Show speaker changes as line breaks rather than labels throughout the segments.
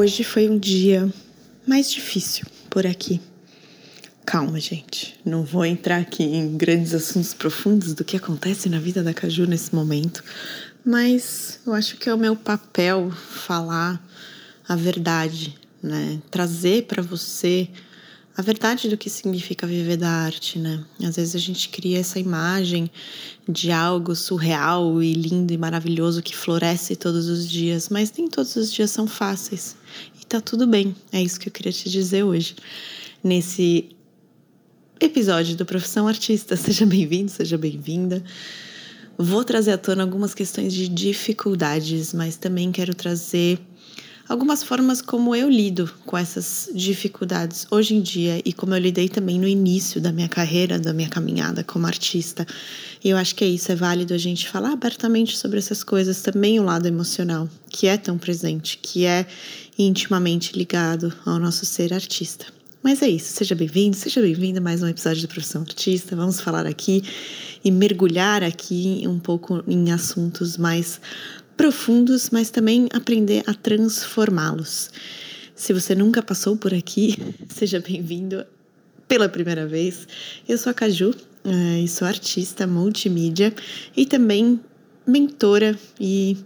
Hoje foi um dia mais difícil por aqui. Calma, gente. Não vou entrar aqui em grandes assuntos profundos do que acontece na vida da Caju nesse momento, mas eu acho que é o meu papel falar a verdade, né? Trazer para você a verdade do que significa viver da arte, né? Às vezes a gente cria essa imagem de algo surreal e lindo e maravilhoso que floresce todos os dias, mas nem todos os dias são fáceis. Tá tudo bem. É isso que eu queria te dizer hoje. Nesse episódio do Profissão Artista, seja bem-vindo, seja bem-vinda. Vou trazer à tona algumas questões de dificuldades, mas também quero trazer algumas formas como eu lido com essas dificuldades hoje em dia e como eu lidei também no início da minha carreira, da minha caminhada como artista. E eu acho que é isso, é válido a gente falar abertamente sobre essas coisas, também o lado emocional, que é tão presente, que é intimamente ligado ao nosso ser artista. Mas é isso, seja bem-vindo, seja bem-vinda a mais um episódio do Profissão Artista. Vamos falar aqui e mergulhar aqui um pouco em assuntos mais profundos, mas também aprender a transformá-los. Se você nunca passou por aqui, seja bem-vindo pela primeira vez. Eu sou a Caju eh, e sou artista multimídia e também mentora e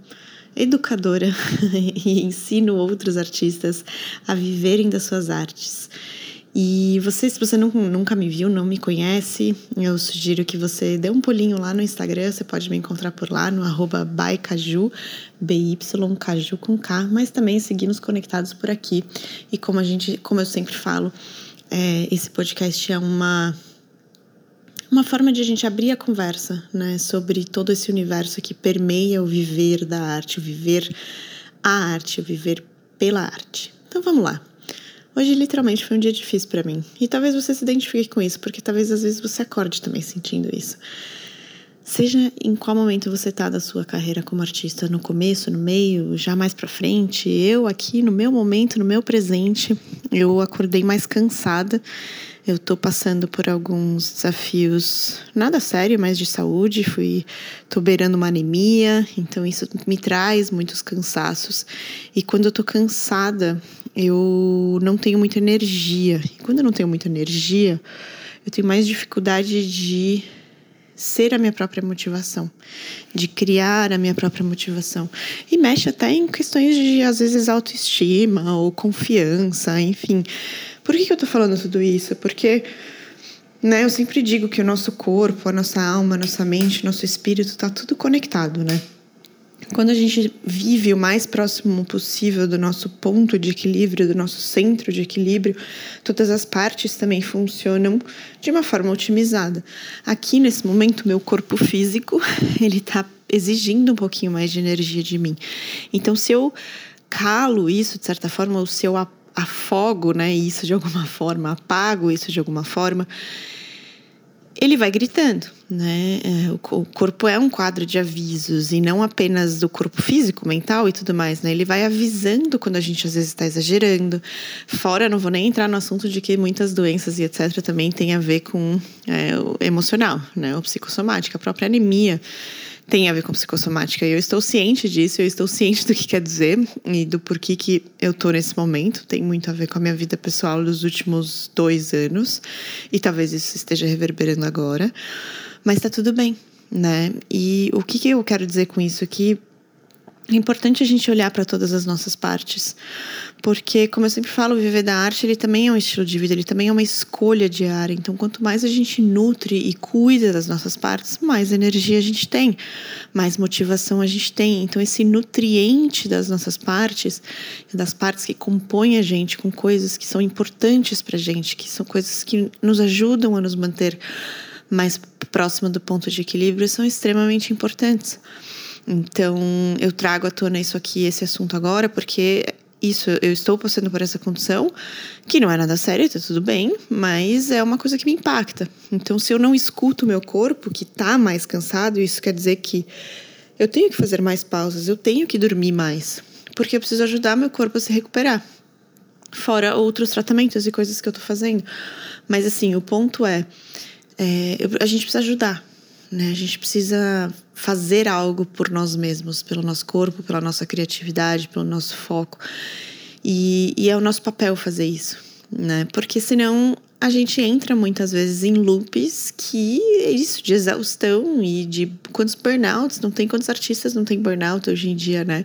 educadora e ensino outros artistas a viverem das suas artes. E você, se você nunca me viu, não me conhece, eu sugiro que você dê um pulinho lá no Instagram, você pode me encontrar por lá no arroba bycaju, B-Y-Caju com K, mas também seguimos conectados por aqui. E como a gente, como eu sempre falo, é, esse podcast é uma uma forma de a gente abrir a conversa, né, sobre todo esse universo que permeia o viver da arte, o viver a arte, o viver pela arte. Então vamos lá. Hoje literalmente foi um dia difícil para mim. E talvez você se identifique com isso, porque talvez às vezes você acorde também sentindo isso. Seja em qual momento você tá da sua carreira como artista, no começo, no meio, já mais para frente, eu aqui no meu momento, no meu presente, eu acordei mais cansada. Eu tô passando por alguns desafios, nada sério, mas de saúde. Fui, tô beirando uma anemia, então isso me traz muitos cansaços. E quando eu tô cansada, eu não tenho muita energia. E quando eu não tenho muita energia, eu tenho mais dificuldade de ser a minha própria motivação, de criar a minha própria motivação. E mexe até em questões de, às vezes, autoestima ou confiança, enfim. Por que, eu tô falando tudo isso? Porque né, eu sempre digo que o nosso corpo, a nossa alma, a nossa mente, nosso espírito tá tudo conectado, né? Quando a gente vive o mais próximo possível do nosso ponto de equilíbrio, do nosso centro de equilíbrio, todas as partes também funcionam de uma forma otimizada. Aqui nesse momento, meu corpo físico, ele está exigindo um pouquinho mais de energia de mim. Então, se eu calo isso de certa forma, ou se eu afogo, né, isso de alguma forma, apago isso de alguma forma, ele vai gritando, né? É, o corpo é um quadro de avisos e não apenas do corpo físico, mental e tudo mais, né? Ele vai avisando quando a gente às vezes está exagerando. Fora, não vou nem entrar no assunto de que muitas doenças e etc. também tem a ver com é, o emocional, né? O psicossomático, a própria anemia tem a ver com psicossomática. E eu estou ciente disso, eu estou ciente do que quer dizer e do porquê que eu tô nesse momento. Tem muito a ver com a minha vida pessoal dos últimos dois anos. E talvez isso esteja reverberando agora. Mas tá tudo bem, né? E o que, que eu quero dizer com isso? Que é importante a gente olhar para todas as nossas partes, porque, como eu sempre falo, viver da arte ele também é um estilo de vida, ele também é uma escolha diária. Então, quanto mais a gente nutre e cuida das nossas partes, mais energia a gente tem, mais motivação a gente tem. Então, esse nutriente das nossas partes, das partes que compõem a gente com coisas que são importantes para gente, que são coisas que nos ajudam a nos manter mais próximo do ponto de equilíbrio, são extremamente importantes. Então, eu trago à tona isso aqui, esse assunto agora, porque isso, eu estou passando por essa condição, que não é nada sério, tá tudo bem, mas é uma coisa que me impacta. Então, se eu não escuto o meu corpo, que tá mais cansado, isso quer dizer que eu tenho que fazer mais pausas, eu tenho que dormir mais, porque eu preciso ajudar meu corpo a se recuperar. Fora outros tratamentos e coisas que eu tô fazendo. Mas, assim, o ponto é, é a gente precisa ajudar né? A gente precisa fazer algo por nós mesmos, pelo nosso corpo, pela nossa criatividade, pelo nosso foco. E, e é o nosso papel fazer isso, né? Porque senão a gente entra muitas vezes em loops que é isso, de exaustão e de quantos burnouts, não tem quantos artistas não tem burnout hoje em dia, né?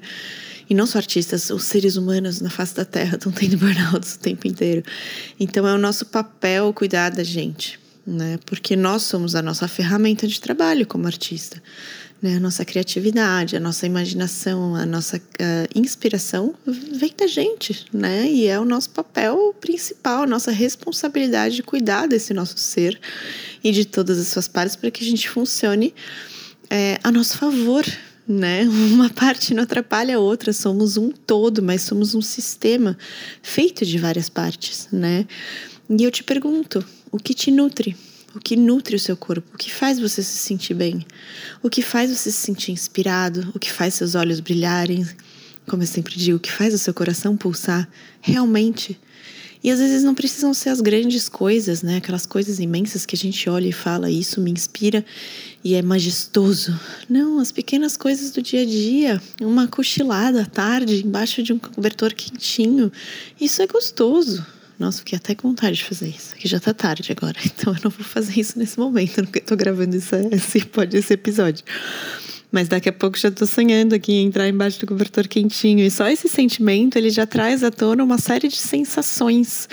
E não só artistas, os seres humanos na face da Terra estão tendo burnouts o tempo inteiro. Então é o nosso papel cuidar da gente, né? Porque nós somos a nossa ferramenta de trabalho como artista né? A nossa criatividade, a nossa imaginação, a nossa uh, inspiração vem da gente, né? E é o nosso papel principal, a nossa responsabilidade de cuidar desse nosso ser e de todas as suas partes para que a gente funcione é, a nosso favor, né? Uma parte não atrapalha a outra, somos um todo, mas somos um sistema feito de várias partes, né? E eu te pergunto, o que te nutre? o que nutre o seu corpo, o que faz você se sentir bem, o que faz você se sentir inspirado, o que faz seus olhos brilharem, como eu sempre digo, o que faz o seu coração pulsar realmente. E às vezes não precisam ser as grandes coisas, né? Aquelas coisas imensas que a gente olha e fala, isso me inspira e é majestoso. Não, as pequenas coisas do dia a dia, uma cochilada à tarde embaixo de um cobertor quentinho, isso é gostoso. Nossa, fiquei até com vontade de fazer isso. Aqui já tá tarde agora, então eu não vou fazer isso nesse momento, porque eu tô gravando esse, esse, esse episódio. Mas daqui a pouco já tô sonhando aqui em entrar embaixo do cobertor quentinho. E só esse sentimento, ele já traz à tona uma série de sensações.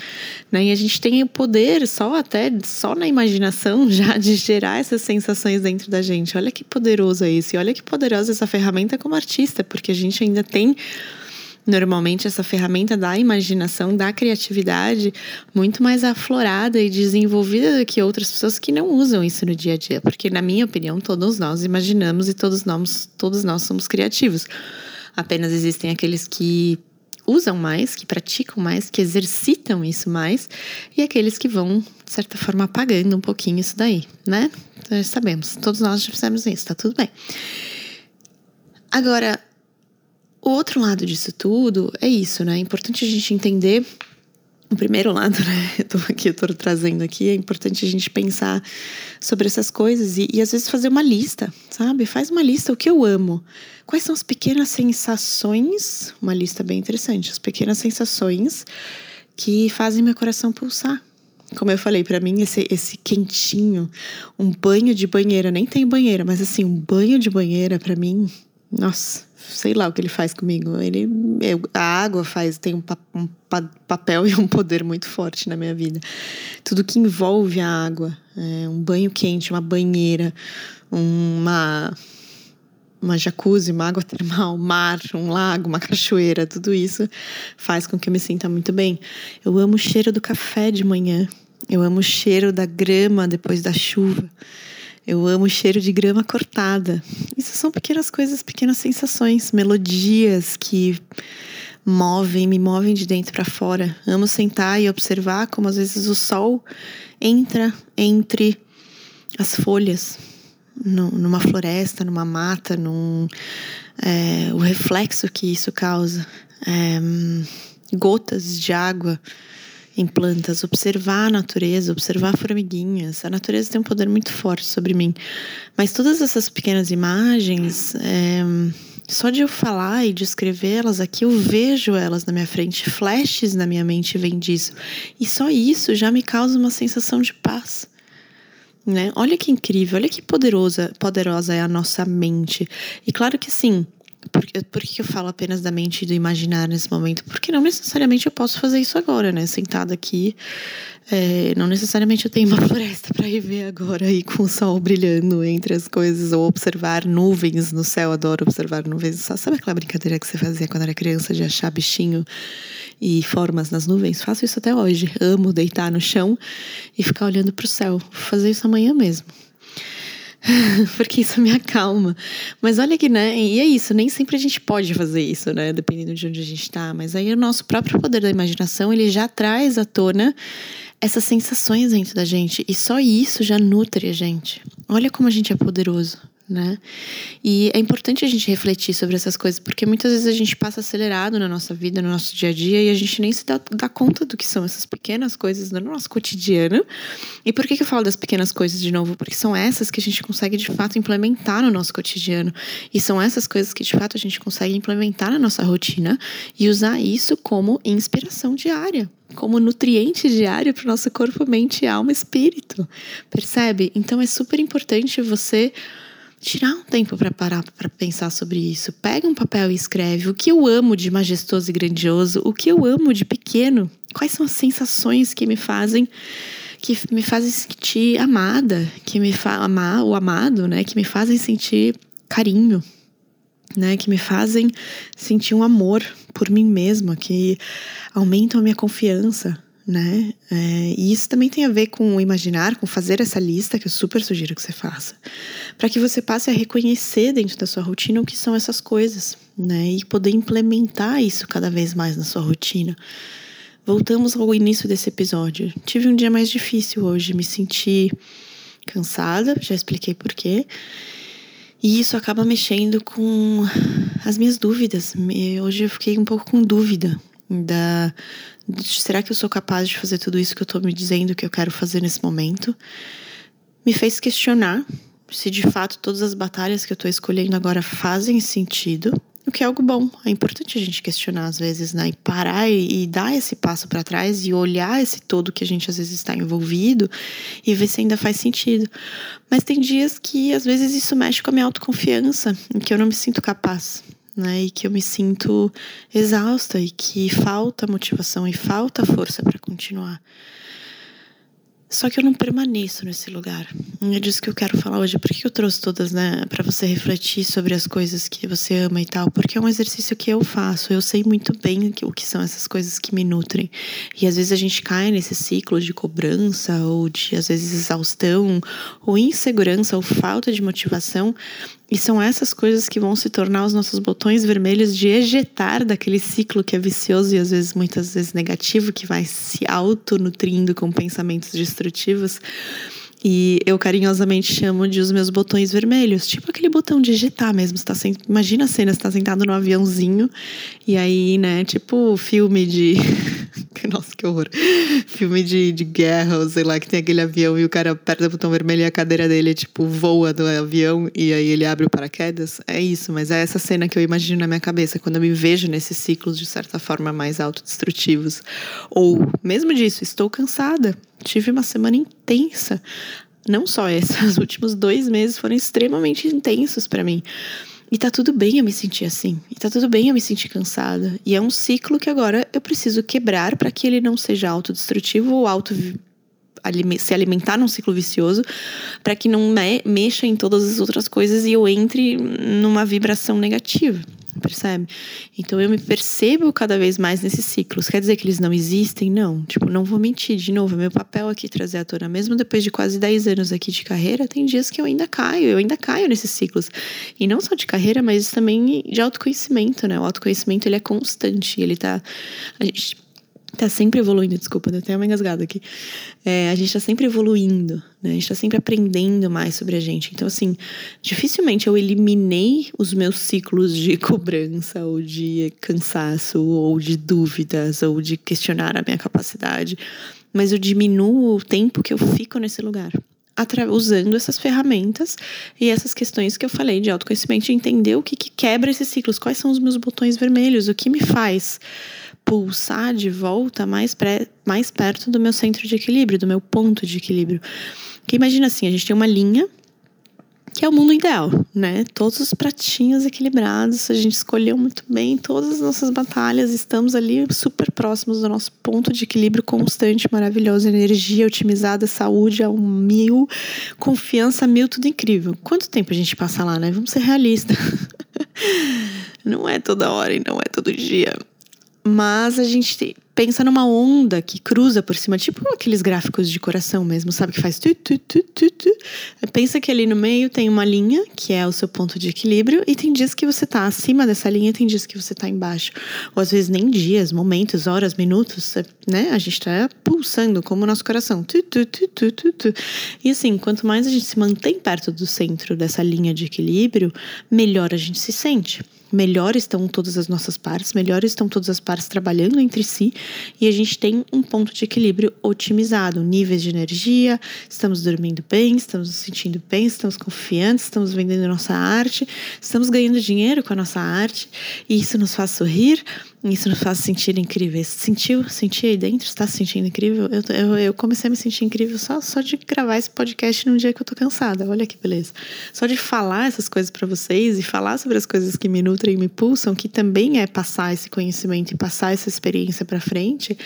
Né? E a gente tem o poder, só até, só na imaginação, já de gerar essas sensações dentro da gente. Olha que poderoso é isso. E olha que poderosa essa ferramenta como artista, porque a gente ainda tem Normalmente, essa ferramenta da imaginação, da criatividade, muito mais aflorada e desenvolvida do que outras pessoas que não usam isso no dia a dia. Porque, na minha opinião, todos nós imaginamos e todos nós, todos nós somos criativos. Apenas existem aqueles que usam mais, que praticam mais, que exercitam isso mais, e aqueles que vão, de certa forma, apagando um pouquinho isso daí, né? Então, sabemos, todos nós já fizemos isso, tá tudo bem. Agora, o outro lado disso tudo é isso, né? É importante a gente entender o primeiro lado, né? Eu tô aqui, eu tô trazendo aqui, é importante a gente pensar sobre essas coisas e, e às vezes fazer uma lista, sabe? Faz uma lista, o que eu amo. Quais são as pequenas sensações? Uma lista bem interessante, as pequenas sensações que fazem meu coração pulsar. Como eu falei, para mim, esse, esse quentinho, um banho de banheira, nem tem banheira, mas assim, um banho de banheira, para mim, nossa, sei lá o que ele faz comigo. Ele, eu, a água faz tem um, um, papel e um poder muito forte na minha vida. Tudo que envolve a água, é, um banho quente, uma banheira, uma uma jacuzzi, uma água termal, mar, um lago, uma cachoeira, tudo isso faz com que eu me sinta muito bem. Eu amo o cheiro do café de manhã. Eu amo o cheiro da grama depois da chuva. Eu amo o cheiro de grama cortada. Isso são pequenas coisas, pequenas sensações, melodias que movem, me movem de dentro para fora. Amo sentar e observar como às vezes o sol entra entre as folhas, numa floresta, numa mata, num, é, o reflexo que isso causa, é, gotas de água em plantas, observar a natureza, observar formiguinhas. A natureza tem um poder muito forte sobre mim. Mas todas essas pequenas imagens, é, só de eu falar e descrever elas aqui, eu vejo elas na minha frente, flashes na minha mente vêm disso. E só isso já me causa uma sensação de paz. Né? Olha que incrível, olha que poderosa, poderosa é a nossa mente. E claro que sim, por, por que eu falo apenas da mente e do imaginar nesse momento? Porque não necessariamente eu posso fazer isso agora, né? Sentada aqui, é, não necessariamente eu tenho uma floresta para ir ver agora aí com o sol brilhando entre as coisas, ou observar nuvens no céu. Adoro observar nuvens. Sabe aquela brincadeira que você fazia quando era criança de achar bichinho e formas nas nuvens? Faço isso até hoje. Amo deitar no chão e ficar olhando para o céu. Vou fazer isso amanhã mesmo. porque isso me acalma. Mas olha que, né? E é isso, nem sempre a gente pode fazer isso, né? Dependendo de onde a gente tá. Mas aí o nosso próprio poder da imaginação, ele já traz à tona essas sensações dentro da gente. E só isso já nutre a gente. Olha como a gente é poderoso, né? E é importante a gente refletir sobre essas coisas, porque muitas vezes a gente passa acelerado na nossa vida, no nosso dia a dia, e a gente nem se dá, dá conta do que são essas pequenas coisas no nosso cotidiano. E por que, que eu falo das pequenas coisas de novo? Porque são essas que a gente consegue de fato implementar no nosso cotidiano. E são essas coisas que de fato a gente consegue implementar na nossa rotina e usar isso como inspiração diária como nutriente diário para o nosso corpo, mente, alma espírito. Percebe? Então é super importante você tirar um tempo para parar para pensar sobre isso. Pega um papel e escreve o que eu amo de majestoso e grandioso, o que eu amo de pequeno, quais são as sensações que me fazem que me fazem sentir amada, que me amar o amado, né, que me fazem sentir carinho, né, que me fazem sentir um amor por mim mesma, que aumentam a minha confiança, né? É, e isso também tem a ver com imaginar, com fazer essa lista, que eu super sugiro que você faça, para que você passe a reconhecer dentro da sua rotina o que são essas coisas, né? E poder implementar isso cada vez mais na sua rotina. Voltamos ao início desse episódio. Tive um dia mais difícil hoje, me senti cansada, já expliquei por quê. E isso acaba mexendo com as minhas dúvidas. Hoje eu fiquei um pouco com dúvida da será que eu sou capaz de fazer tudo isso que eu tô me dizendo que eu quero fazer nesse momento? Me fez questionar se de fato todas as batalhas que eu tô escolhendo agora fazem sentido, o que é algo bom. É importante a gente questionar às vezes, né? E parar e, e dar esse passo para trás e olhar esse todo que a gente às vezes está envolvido e ver se ainda faz sentido. Mas tem dias que às vezes isso mexe com a minha autoconfiança, em que eu não me sinto capaz né? E que eu me sinto exausta e que falta motivação e falta força para continuar. Só que eu não permaneço nesse lugar. É disso que eu quero falar hoje. Por que eu trouxe todas, né? Para você refletir sobre as coisas que você ama e tal. Porque é um exercício que eu faço. Eu sei muito bem o que são essas coisas que me nutrem. E às vezes a gente cai nesse ciclo de cobrança, ou de, às vezes, exaustão, ou insegurança, ou falta de motivação. E são essas coisas que vão se tornar os nossos botões vermelhos de ejetar daquele ciclo que é vicioso e às vezes, muitas vezes negativo, que vai se autonutrindo com pensamentos destrutivos. E eu carinhosamente chamo de os meus botões vermelhos, tipo aquele botão de ejetar mesmo. Você tá sent... Imagina a cena, você tá sentado no aviãozinho, e aí, né, tipo filme de. Nossa, que horror. Filme de, de guerra, ou sei lá, que tem aquele avião e o cara aperta o botão vermelho e a cadeira dele, tipo, voa do avião e aí ele abre o paraquedas. É isso, mas é essa cena que eu imagino na minha cabeça, quando eu me vejo nesses ciclos, de certa forma, mais autodestrutivos. Ou, mesmo disso, estou cansada tive uma semana intensa. Não só essa, os últimos dois meses foram extremamente intensos para mim. E tá tudo bem eu me sentir assim. E tá tudo bem eu me sentir cansada. E é um ciclo que agora eu preciso quebrar para que ele não seja autodestrutivo ou auto se alimentar num ciclo vicioso, para que não me mexa em todas as outras coisas e eu entre numa vibração negativa percebe? Então eu me percebo cada vez mais nesses ciclos. Quer dizer que eles não existem? Não. Tipo, não vou mentir. De novo, é meu papel aqui trazer à tona. Mesmo depois de quase 10 anos aqui de carreira, tem dias que eu ainda caio, eu ainda caio nesses ciclos. E não só de carreira, mas também de autoconhecimento, né? O autoconhecimento ele é constante, ele tá. A gente tá sempre evoluindo, desculpa, eu tenho uma engasgada aqui. É, a gente tá sempre evoluindo, né? A gente tá sempre aprendendo mais sobre a gente. Então, assim, dificilmente eu eliminei os meus ciclos de cobrança, ou de cansaço, ou de dúvidas, ou de questionar a minha capacidade, mas eu diminuo o tempo que eu fico nesse lugar. Usando essas ferramentas e essas questões que eu falei de autoconhecimento, de entender o que, que quebra esses ciclos, quais são os meus botões vermelhos, o que me faz pulsar de volta mais, pré, mais perto do meu centro de equilíbrio, do meu ponto de equilíbrio. Porque imagina assim, a gente tem uma linha que é o mundo ideal, né? Todos os pratinhos equilibrados, a gente escolheu muito bem todas as nossas batalhas, estamos ali super próximos do nosso ponto de equilíbrio constante, maravilhoso, energia otimizada, saúde ao mil, confiança a mil, tudo incrível. Quanto tempo a gente passa lá, né? Vamos ser realistas. não é toda hora e não é todo dia. Mas a gente pensa numa onda que cruza por cima, tipo aqueles gráficos de coração mesmo, sabe? Que faz tu, tu, tu, tu, tu. Pensa que ali no meio tem uma linha, que é o seu ponto de equilíbrio, e tem dias que você tá acima dessa linha, e tem dias que você tá embaixo. Ou às vezes nem dias, momentos, horas, minutos, né? A gente tá pulsando como o nosso coração. Tu, tu, tu, tu, tu, tu. E assim, quanto mais a gente se mantém perto do centro dessa linha de equilíbrio, melhor a gente se sente melhor estão todas as nossas partes, melhor estão todas as partes trabalhando entre si e a gente tem um ponto de equilíbrio otimizado, níveis de energia, estamos dormindo bem, estamos nos sentindo bem, estamos confiantes, estamos vendendo nossa arte, estamos ganhando dinheiro com a nossa arte e isso nos faz sorrir, isso nos faz sentir incríveis. Sentiu? Sentiu aí dentro? Está se sentindo incrível? Eu, eu, eu, comecei a me sentir incrível só, só de gravar esse podcast num dia que eu tô cansada. Olha que beleza. Só de falar essas coisas para vocês e falar sobre as coisas que me nutrem e me pulsam, que também é passar esse conhecimento e passar essa experiência para frente.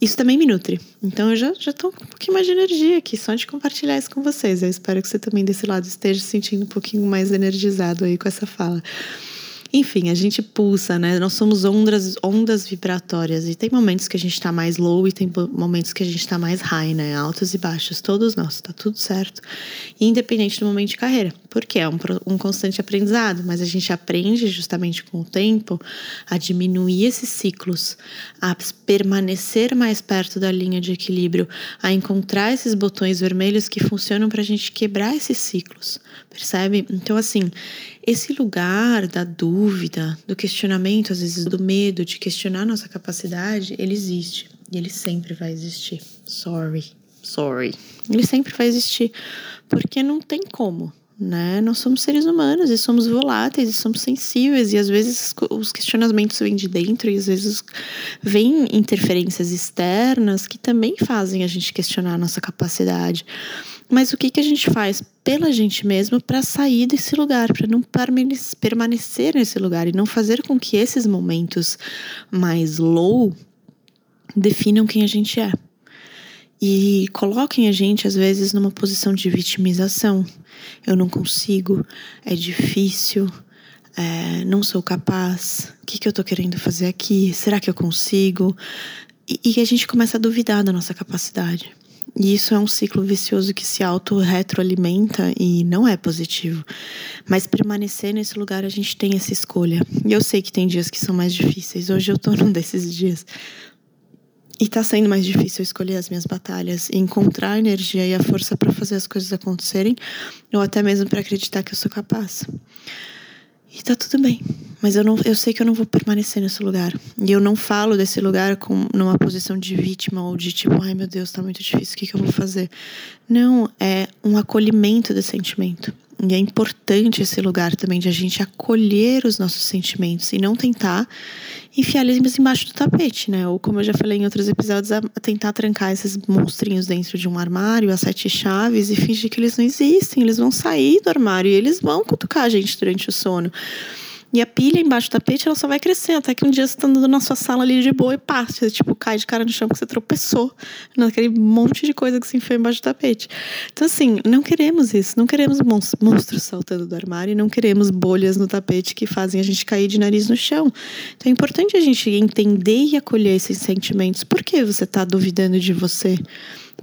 Isso também me nutre. Então eu já, já tô com um pouquinho mais de energia aqui, só de compartilhar isso com vocês. Eu espero que você também desse lado esteja se sentindo um pouquinho mais energizado aí com essa fala. Enfim, a gente pulsa, né? Nós somos ondas, ondas vibratórias. E tem momentos que a gente está mais low e tem momentos que a gente está mais high, né? Altos e baixos. Todos nós, tá tudo certo. Independente do momento de carreira. Porque é um, um constante aprendizado, mas a gente aprende justamente com o tempo a diminuir esses ciclos, a permanecer mais perto da linha de equilíbrio, a encontrar esses botões vermelhos que funcionam para a gente quebrar esses ciclos. Percebe? Então, assim, esse lugar da dúvida, do questionamento, às vezes do medo de questionar nossa capacidade, ele existe. E ele sempre vai existir. Sorry, sorry. Ele sempre vai existir. Porque não tem como, né? Nós somos seres humanos e somos voláteis e somos sensíveis e às vezes os questionamentos vêm de dentro e às vezes vêm interferências externas que também fazem a gente questionar a nossa capacidade. Mas o que, que a gente faz pela gente mesmo para sair desse lugar, para não permanecer nesse lugar e não fazer com que esses momentos mais low definam quem a gente é. E coloquem a gente, às vezes, numa posição de vitimização. Eu não consigo, é difícil, é, não sou capaz, o que, que eu tô querendo fazer aqui? Será que eu consigo? E, e a gente começa a duvidar da nossa capacidade. E isso é um ciclo vicioso que se auto-retroalimenta e não é positivo. Mas permanecer nesse lugar a gente tem essa escolha. E eu sei que tem dias que são mais difíceis. Hoje eu tô num desses dias. E tá sendo mais difícil escolher as minhas batalhas encontrar a energia e a força para fazer as coisas acontecerem, ou até mesmo para acreditar que eu sou capaz. E tá tudo bem. Mas eu, não, eu sei que eu não vou permanecer nesse lugar. E eu não falo desse lugar com, numa posição de vítima ou de tipo, ai meu Deus, tá muito difícil, o que, que eu vou fazer? Não, é um acolhimento desse sentimento. E é importante esse lugar também de a gente acolher os nossos sentimentos e não tentar enfiar eles embaixo do tapete, né? Ou como eu já falei em outros episódios, a tentar trancar esses monstrinhos dentro de um armário, as sete chaves e fingir que eles não existem. Eles vão sair do armário e eles vão cutucar a gente durante o sono. E a pilha embaixo do tapete, ela só vai crescendo, até que um dia você tá andando na sua sala ali de boa e pá, você, tipo, cai de cara no chão porque você tropeçou naquele monte de coisa que se enfiou embaixo do tapete. Então, assim, não queremos isso. Não queremos monstros saltando do armário não queremos bolhas no tapete que fazem a gente cair de nariz no chão. Então, é importante a gente entender e acolher esses sentimentos. Por que você tá duvidando de você?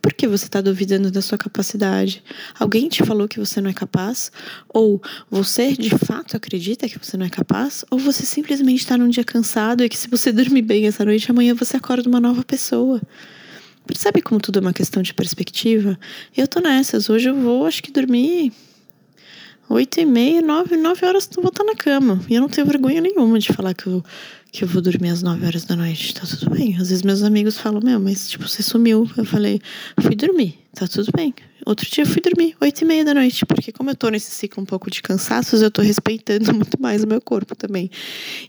Por que você está duvidando da sua capacidade? Alguém te falou que você não é capaz? Ou você de fato acredita que você não é capaz? Ou você simplesmente está num dia cansado e que se você dormir bem essa noite, amanhã você acorda uma nova pessoa? Percebe como tudo é uma questão de perspectiva? Eu tô nessas. Hoje eu vou, acho que dormir oito e meia, nove, nove horas vou estar na cama. E eu não tenho vergonha nenhuma de falar que eu que eu vou dormir às 9 horas da noite. Tá tudo bem. Às vezes meus amigos falam, meu, mas tipo, você sumiu. Eu falei, fui dormir, tá tudo bem. Outro dia eu fui dormir, 8 e meia da noite, porque como eu tô nesse ciclo um pouco de cansaços, eu tô respeitando muito mais o meu corpo também.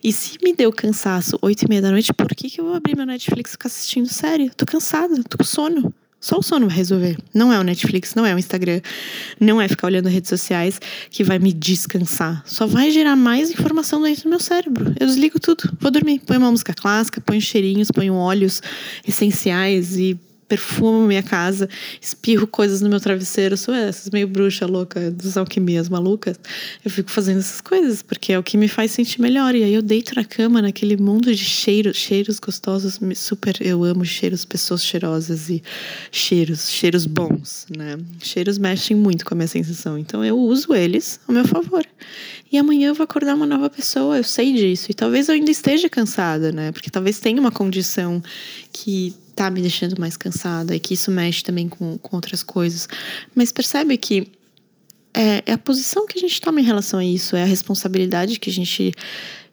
E se me deu cansaço 8 e meia da noite, por que, que eu vou abrir meu Netflix e ficar assistindo série? tô cansada, tô com sono. Só o sono vai resolver. Não é o Netflix, não é o Instagram, não é ficar olhando redes sociais que vai me descansar. Só vai gerar mais informação dentro do meu cérebro. Eu desligo tudo, vou dormir. Põe uma música clássica, ponho cheirinhos, ponho óleos essenciais e perfumo minha casa, espirro coisas no meu travesseiro, sou essas, meio bruxa louca dos alquimias malucas. Eu fico fazendo essas coisas, porque é o que me faz sentir melhor. E aí eu deito na cama, naquele mundo de cheiros, cheiros gostosos, super. Eu amo cheiros, pessoas cheirosas e cheiros, cheiros bons, né? Cheiros mexem muito com a minha sensação. Então eu uso eles ao meu favor. E amanhã eu vou acordar uma nova pessoa, eu sei disso. E talvez eu ainda esteja cansada, né? Porque talvez tenha uma condição que tá me deixando mais cansada e que isso mexe também com, com outras coisas. Mas percebe que é, é a posição que a gente toma em relação a isso, é a responsabilidade que a gente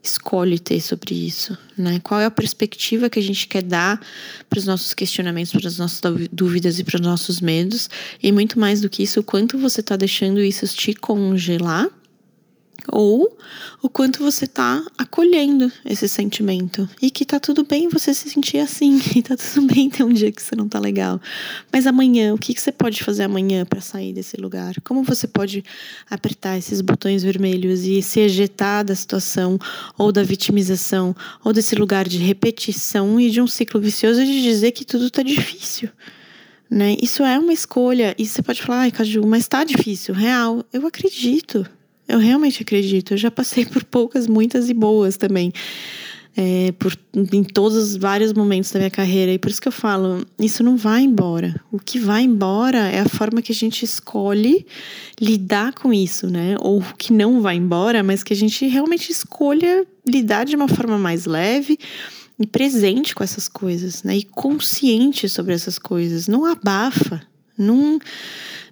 escolhe ter sobre isso, né? Qual é a perspectiva que a gente quer dar para os nossos questionamentos, para as nossas dúvidas e para os nossos medos, e muito mais do que isso, o quanto você está deixando isso te congelar ou o quanto você tá acolhendo esse sentimento e que tá tudo bem você se sentir assim, e tá tudo bem ter um dia que você não tá legal. Mas amanhã, o que, que você pode fazer amanhã para sair desse lugar? Como você pode apertar esses botões vermelhos e se ejetar da situação ou da vitimização ou desse lugar de repetição e de um ciclo vicioso de dizer que tudo tá difícil? Né? Isso é uma escolha. E você pode falar, ai, Caju, mas tá difícil, real. Eu acredito. Eu realmente acredito. Eu já passei por poucas, muitas e boas também. É, por, em todos os vários momentos da minha carreira. E por isso que eu falo, isso não vai embora. O que vai embora é a forma que a gente escolhe lidar com isso, né? Ou que não vai embora, mas que a gente realmente escolha lidar de uma forma mais leve e presente com essas coisas, né? E consciente sobre essas coisas. Não abafa, não,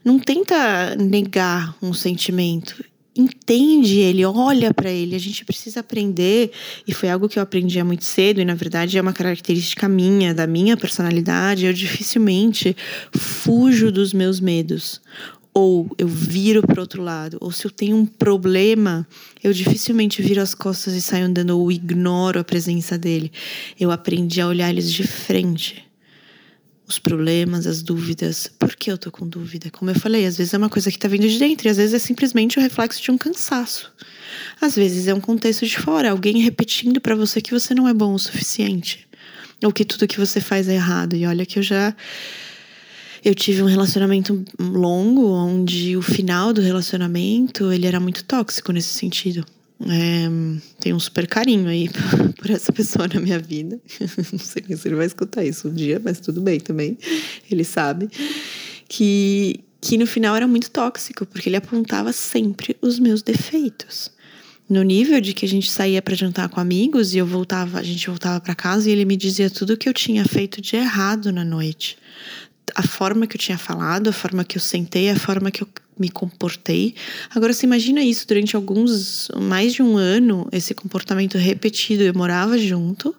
não tenta negar um sentimento entende ele, olha para ele. A gente precisa aprender, e foi algo que eu aprendi há muito cedo, e na verdade é uma característica minha, da minha personalidade. Eu dificilmente fujo dos meus medos. Ou eu viro para outro lado, ou se eu tenho um problema, eu dificilmente viro as costas e saio andando ou ignoro a presença dele. Eu aprendi a olhar eles de frente os problemas, as dúvidas. Por que eu tô com dúvida? Como eu falei, às vezes é uma coisa que tá vindo de dentro, e às vezes é simplesmente o reflexo de um cansaço. Às vezes é um contexto de fora, alguém repetindo para você que você não é bom o suficiente, ou que tudo que você faz é errado. E olha que eu já eu tive um relacionamento longo onde o final do relacionamento ele era muito tóxico nesse sentido. É, tenho um super carinho aí por essa pessoa na minha vida. Não sei se ele vai escutar isso um dia, mas tudo bem também. Ele sabe que, que no final era muito tóxico, porque ele apontava sempre os meus defeitos. No nível de que a gente saía para jantar com amigos e eu voltava, a gente voltava para casa e ele me dizia tudo que eu tinha feito de errado na noite. A forma que eu tinha falado, a forma que eu sentei, a forma que eu me comportei. Agora, você imagina isso durante alguns, mais de um ano, esse comportamento repetido. Eu morava junto.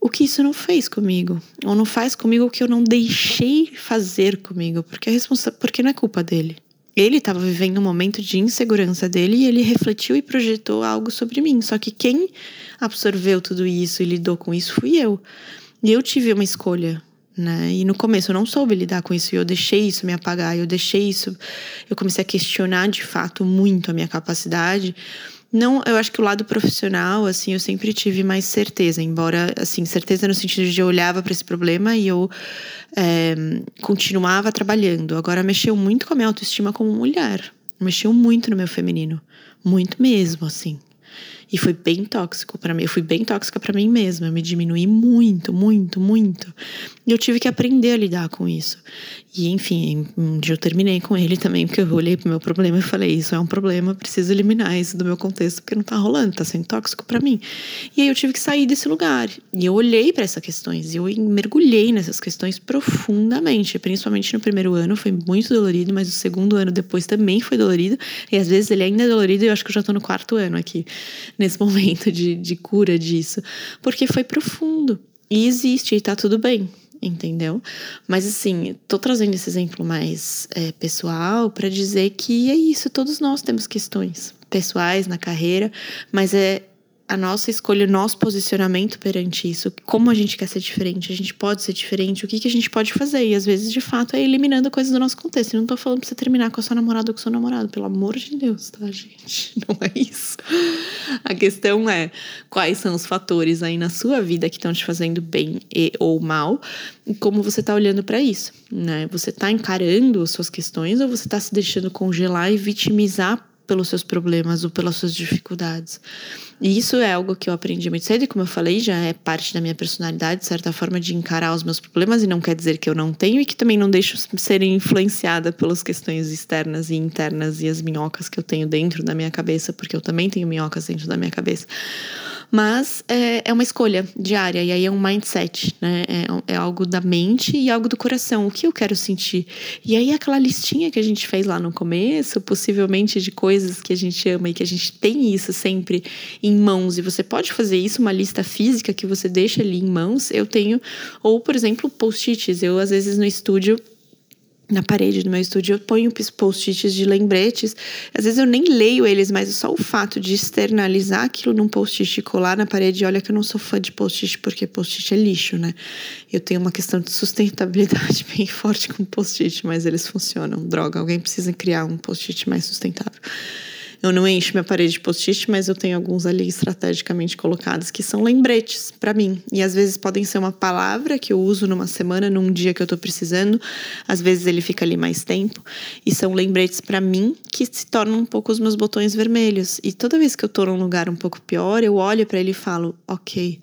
O que isso não fez comigo? Ou não faz comigo o que eu não deixei fazer comigo? Porque, a responsa porque não é culpa dele. Ele estava vivendo um momento de insegurança dele e ele refletiu e projetou algo sobre mim. Só que quem absorveu tudo isso e lidou com isso fui eu. E eu tive uma escolha né? E no começo eu não soube lidar com isso, e eu deixei isso me apagar, eu deixei isso, eu comecei a questionar de fato muito a minha capacidade. Não, eu acho que o lado profissional, assim, eu sempre tive mais certeza, embora, assim, certeza no sentido de eu olhava para esse problema e eu é, continuava trabalhando. Agora, mexeu muito com a minha autoestima como mulher, mexeu muito no meu feminino, muito mesmo, assim. E foi bem tóxico para mim. Eu fui bem tóxica para mim mesma. Eu me diminuí muito, muito, muito. E eu tive que aprender a lidar com isso. E enfim, um dia eu terminei com ele também, porque eu olhei pro meu problema e falei: Isso é um problema, preciso eliminar isso do meu contexto, porque não tá rolando, tá sendo tóxico para mim. E aí eu tive que sair desse lugar. E eu olhei para essas questões, e eu mergulhei nessas questões profundamente. Principalmente no primeiro ano, foi muito dolorido, mas o segundo ano depois também foi dolorido. E às vezes ele ainda é dolorido, e eu acho que eu já tô no quarto ano aqui, nesse momento de, de cura disso. Porque foi profundo. E existe, e tá tudo bem entendeu? Mas assim, tô trazendo esse exemplo mais é, pessoal para dizer que é isso, todos nós temos questões pessoais na carreira, mas é a nossa escolha, o nosso posicionamento perante isso, como a gente quer ser diferente, a gente pode ser diferente, o que, que a gente pode fazer. E às vezes, de fato, é eliminando coisas do nosso contexto. E não tô falando pra você terminar com a sua namorada ou com o seu namorado, pelo amor de Deus, tá, gente? Não é isso. A questão é quais são os fatores aí na sua vida que estão te fazendo bem e, ou mal, e como você tá olhando para isso, né? Você tá encarando as suas questões ou você tá se deixando congelar e vitimizar pelos seus problemas ou pelas suas dificuldades. E isso é algo que eu aprendi muito cedo, e como eu falei, já é parte da minha personalidade, de certa forma, de encarar os meus problemas, e não quer dizer que eu não tenho, e que também não deixo serem influenciada pelas questões externas e internas e as minhocas que eu tenho dentro da minha cabeça, porque eu também tenho minhocas dentro da minha cabeça. Mas é, é uma escolha diária, e aí é um mindset, né? É, é algo da mente e algo do coração. O que eu quero sentir? E aí aquela listinha que a gente fez lá no começo, possivelmente de coisas que a gente ama e que a gente tem isso sempre em mãos. E você pode fazer isso, uma lista física que você deixa ali em mãos. Eu tenho, ou por exemplo, post-its. Eu, às vezes, no estúdio na parede do meu estúdio eu ponho post-its de lembretes. Às vezes eu nem leio eles, mas só o fato de externalizar aquilo num post-it e colar na parede, olha que eu não sou fã de post-it porque post-it é lixo, né? Eu tenho uma questão de sustentabilidade bem forte com post-it, mas eles funcionam. Droga, alguém precisa criar um post-it mais sustentável. Eu não encho minha parede de post-it, mas eu tenho alguns ali estrategicamente colocados que são lembretes para mim. E às vezes podem ser uma palavra que eu uso numa semana, num dia que eu tô precisando. Às vezes ele fica ali mais tempo. E são lembretes para mim que se tornam um pouco os meus botões vermelhos. E toda vez que eu tô num lugar um pouco pior, eu olho para ele e falo: ok,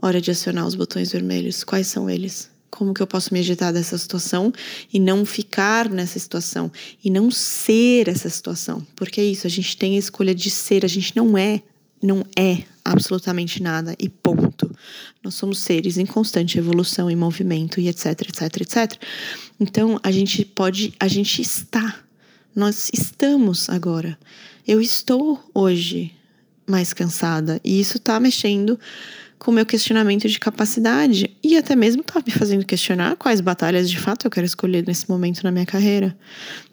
hora de acionar os botões vermelhos. Quais são eles? Como que eu posso me agitar dessa situação e não ficar nessa situação e não ser essa situação. Porque é isso, a gente tem a escolha de ser, a gente não é, não é absolutamente nada e ponto. Nós somos seres em constante evolução e movimento e etc, etc, etc. Então, a gente pode, a gente está. Nós estamos agora. Eu estou hoje mais cansada e isso tá mexendo com o meu questionamento de capacidade e até mesmo tá me fazendo questionar quais batalhas de fato eu quero escolher nesse momento na minha carreira,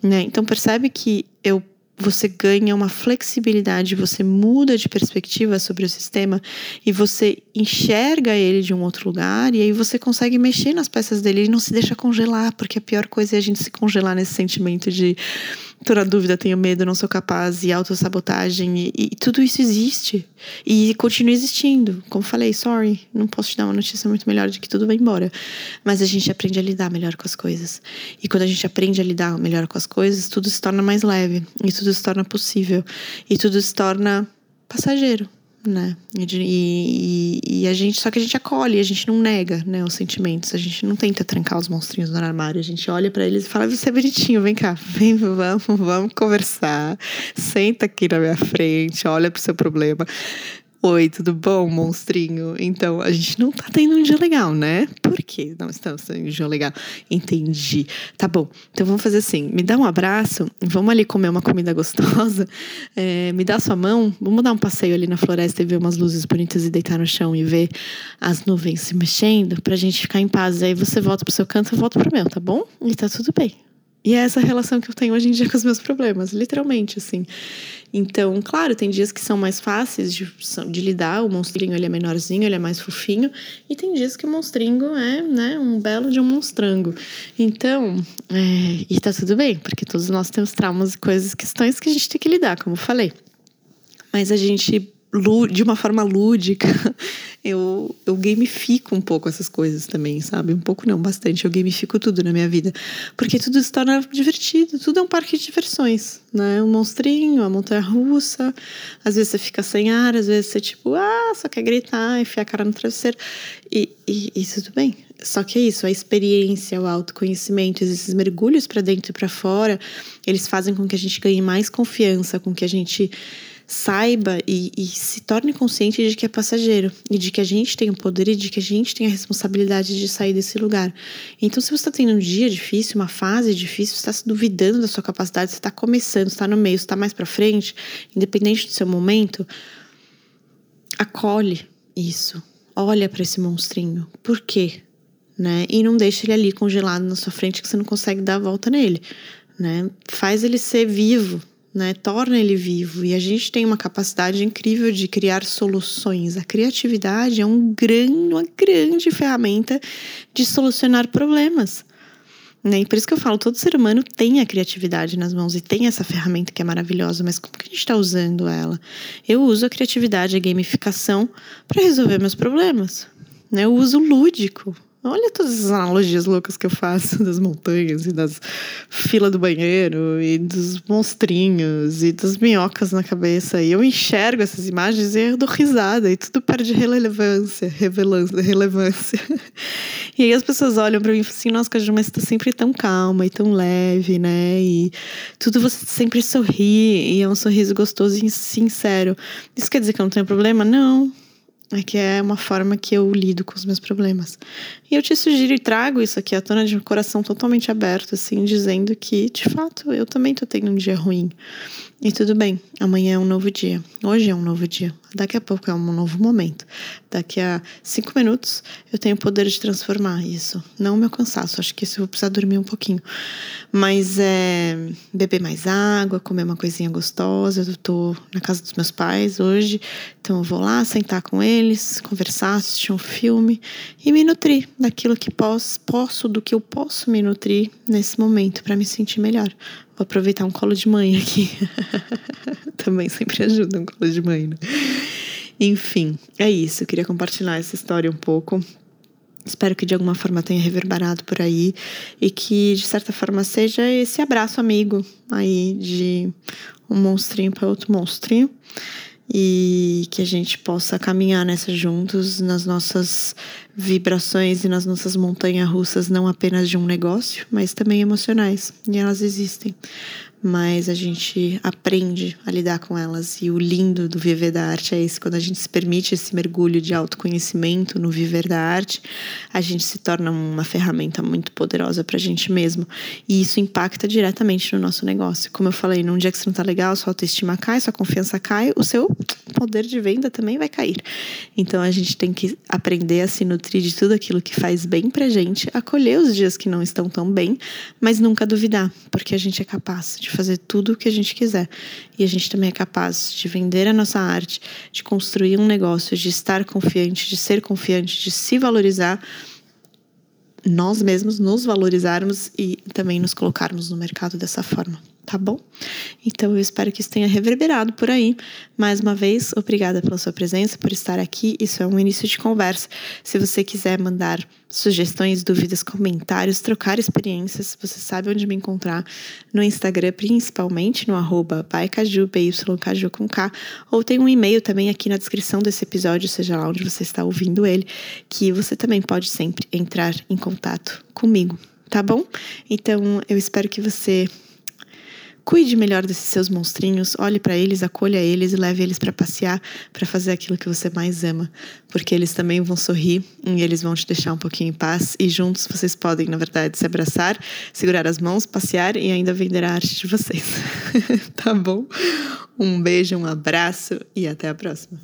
né? Então percebe que eu você ganha uma flexibilidade, você muda de perspectiva sobre o sistema e você enxerga ele de um outro lugar e aí você consegue mexer nas peças dele e não se deixa congelar, porque a pior coisa é a gente se congelar nesse sentimento de tô na dúvida, tenho medo, não sou capaz, e autossabotagem, e, e tudo isso existe. E continua existindo. Como falei, sorry, não posso te dar uma notícia muito melhor de que tudo vai embora. Mas a gente aprende a lidar melhor com as coisas. E quando a gente aprende a lidar melhor com as coisas, tudo se torna mais leve, e tudo se torna possível, e tudo se torna passageiro né? E, e, e, a gente, só que a gente acolhe, a gente não nega, né, os sentimentos. A gente não tenta trancar os monstrinhos no armário. A gente olha para eles e fala: "Você é bonitinho, vem cá, vem, vamos, vamos conversar. Senta aqui na minha frente, olha pro seu problema. Oi, tudo bom, monstrinho? Então, a gente não tá tendo um dia legal, né? Por quê? Não estamos tendo um dia legal. Entendi. Tá bom. Então vamos fazer assim: me dá um abraço, vamos ali comer uma comida gostosa, é, me dá sua mão, vamos dar um passeio ali na floresta e ver umas luzes bonitas e deitar no chão e ver as nuvens se mexendo pra gente ficar em paz. Aí você volta pro seu canto, eu volto pro meu, tá bom? E tá tudo bem. E é essa relação que eu tenho hoje em dia com os meus problemas, literalmente, assim. Então, claro, tem dias que são mais fáceis de, de lidar, o monstrinho ele é menorzinho, ele é mais fofinho, e tem dias que o monstrinho é, né, um belo de um monstrango. Então, é, e tá tudo bem, porque todos nós temos traumas e coisas, questões que a gente tem que lidar, como eu falei. Mas a gente de uma forma lúdica, eu, eu gamifico um pouco essas coisas também, sabe? Um pouco não, bastante. Eu gamifico tudo na minha vida. Porque tudo se torna divertido, tudo é um parque de diversões, né? Um monstrinho, a montanha russa. Às vezes você fica sem ar, às vezes você, tipo, ah, só quer gritar, enfiar a cara no travesseiro. E, e, e tudo bem. Só que é isso, a experiência, o autoconhecimento, esses mergulhos para dentro e para fora, eles fazem com que a gente ganhe mais confiança, com que a gente saiba e, e, se torne consciente de que é passageiro e de que a gente tem o poder e de que a gente tem a responsabilidade de sair desse lugar. Então, se você está tendo um dia difícil, uma fase difícil, está se duvidando da sua capacidade, você está começando, está no meio, está mais para frente, independente do seu momento, acolhe isso. Olha para esse monstrinho. Por quê? Né? E não deixe ele ali congelado na sua frente que você não consegue dar a volta nele, né? Faz ele ser vivo, né? Torna ele vivo. E a gente tem uma capacidade incrível de criar soluções. A criatividade é um grande, uma grande ferramenta de solucionar problemas. Né? E por isso que eu falo, todo ser humano tem a criatividade nas mãos e tem essa ferramenta que é maravilhosa, mas como que a gente está usando ela? Eu uso a criatividade, a gamificação para resolver meus problemas. Né? Eu uso lúdico. Olha todas as analogias loucas que eu faço das montanhas e das filas do banheiro e dos monstrinhos e das minhocas na cabeça. E eu enxergo essas imagens e eu dou risada e tudo perde relevância, relevância. E aí as pessoas olham para mim e falam assim: nossa, Caju, mas você tá sempre tão calma e tão leve, né? E tudo você sempre sorri e é um sorriso gostoso e sincero. Isso quer dizer que eu não tenho problema? Não. É que é uma forma que eu lido com os meus problemas. E eu te sugiro e trago isso aqui à tona de um coração totalmente aberto, assim, dizendo que, de fato, eu também tô tendo um dia ruim. E tudo bem, amanhã é um novo dia. Hoje é um novo dia. Daqui a pouco é um novo momento. Daqui a cinco minutos eu tenho o poder de transformar isso. Não o meu cansaço, acho que isso eu vou precisar dormir um pouquinho. Mas é beber mais água, comer uma coisinha gostosa. Eu tô na casa dos meus pais hoje, então eu vou lá sentar com eles, conversar, assistir um filme e me nutrir daquilo que posso, posso do que eu posso me nutrir nesse momento para me sentir melhor. Vou aproveitar um colo de mãe aqui. Também sempre ajuda um colo de mãe, né? Enfim, é isso. Eu queria compartilhar essa história um pouco. Espero que de alguma forma tenha reverberado por aí e que de certa forma seja esse abraço amigo aí de um monstrinho para outro monstrinho e que a gente possa caminhar nessa juntos nas nossas vibrações e nas nossas montanhas russas, não apenas de um negócio, mas também emocionais. E elas existem mas a gente aprende a lidar com elas. E o lindo do viver da arte é esse: quando a gente se permite esse mergulho de autoconhecimento no viver da arte, a gente se torna uma ferramenta muito poderosa para a gente mesmo. E isso impacta diretamente no nosso negócio. Como eu falei, num dia que você não tá legal, sua autoestima cai, sua confiança cai, o seu poder de venda também vai cair. Então a gente tem que aprender a se nutrir de tudo aquilo que faz bem pra gente, acolher os dias que não estão tão bem, mas nunca duvidar, porque a gente é capaz de fazer tudo o que a gente quiser. E a gente também é capaz de vender a nossa arte, de construir um negócio, de estar confiante, de ser confiante, de se valorizar, nós mesmos nos valorizarmos e também nos colocarmos no mercado dessa forma tá bom? Então eu espero que isso tenha reverberado por aí. Mais uma vez, obrigada pela sua presença, por estar aqui. Isso é um início de conversa. Se você quiser mandar sugestões, dúvidas, comentários, trocar experiências, você sabe onde me encontrar no Instagram, principalmente no arroba bycaju, com K, ou tem um e-mail também aqui na descrição desse episódio, seja lá onde você está ouvindo ele, que você também pode sempre entrar em contato comigo, tá bom? Então eu espero que você Cuide melhor desses seus monstrinhos, olhe para eles, acolha eles e leve eles para passear, para fazer aquilo que você mais ama, porque eles também vão sorrir e eles vão te deixar um pouquinho em paz e juntos vocês podem, na verdade, se abraçar, segurar as mãos, passear e ainda vender a arte de vocês. tá bom? Um beijo, um abraço e até a próxima.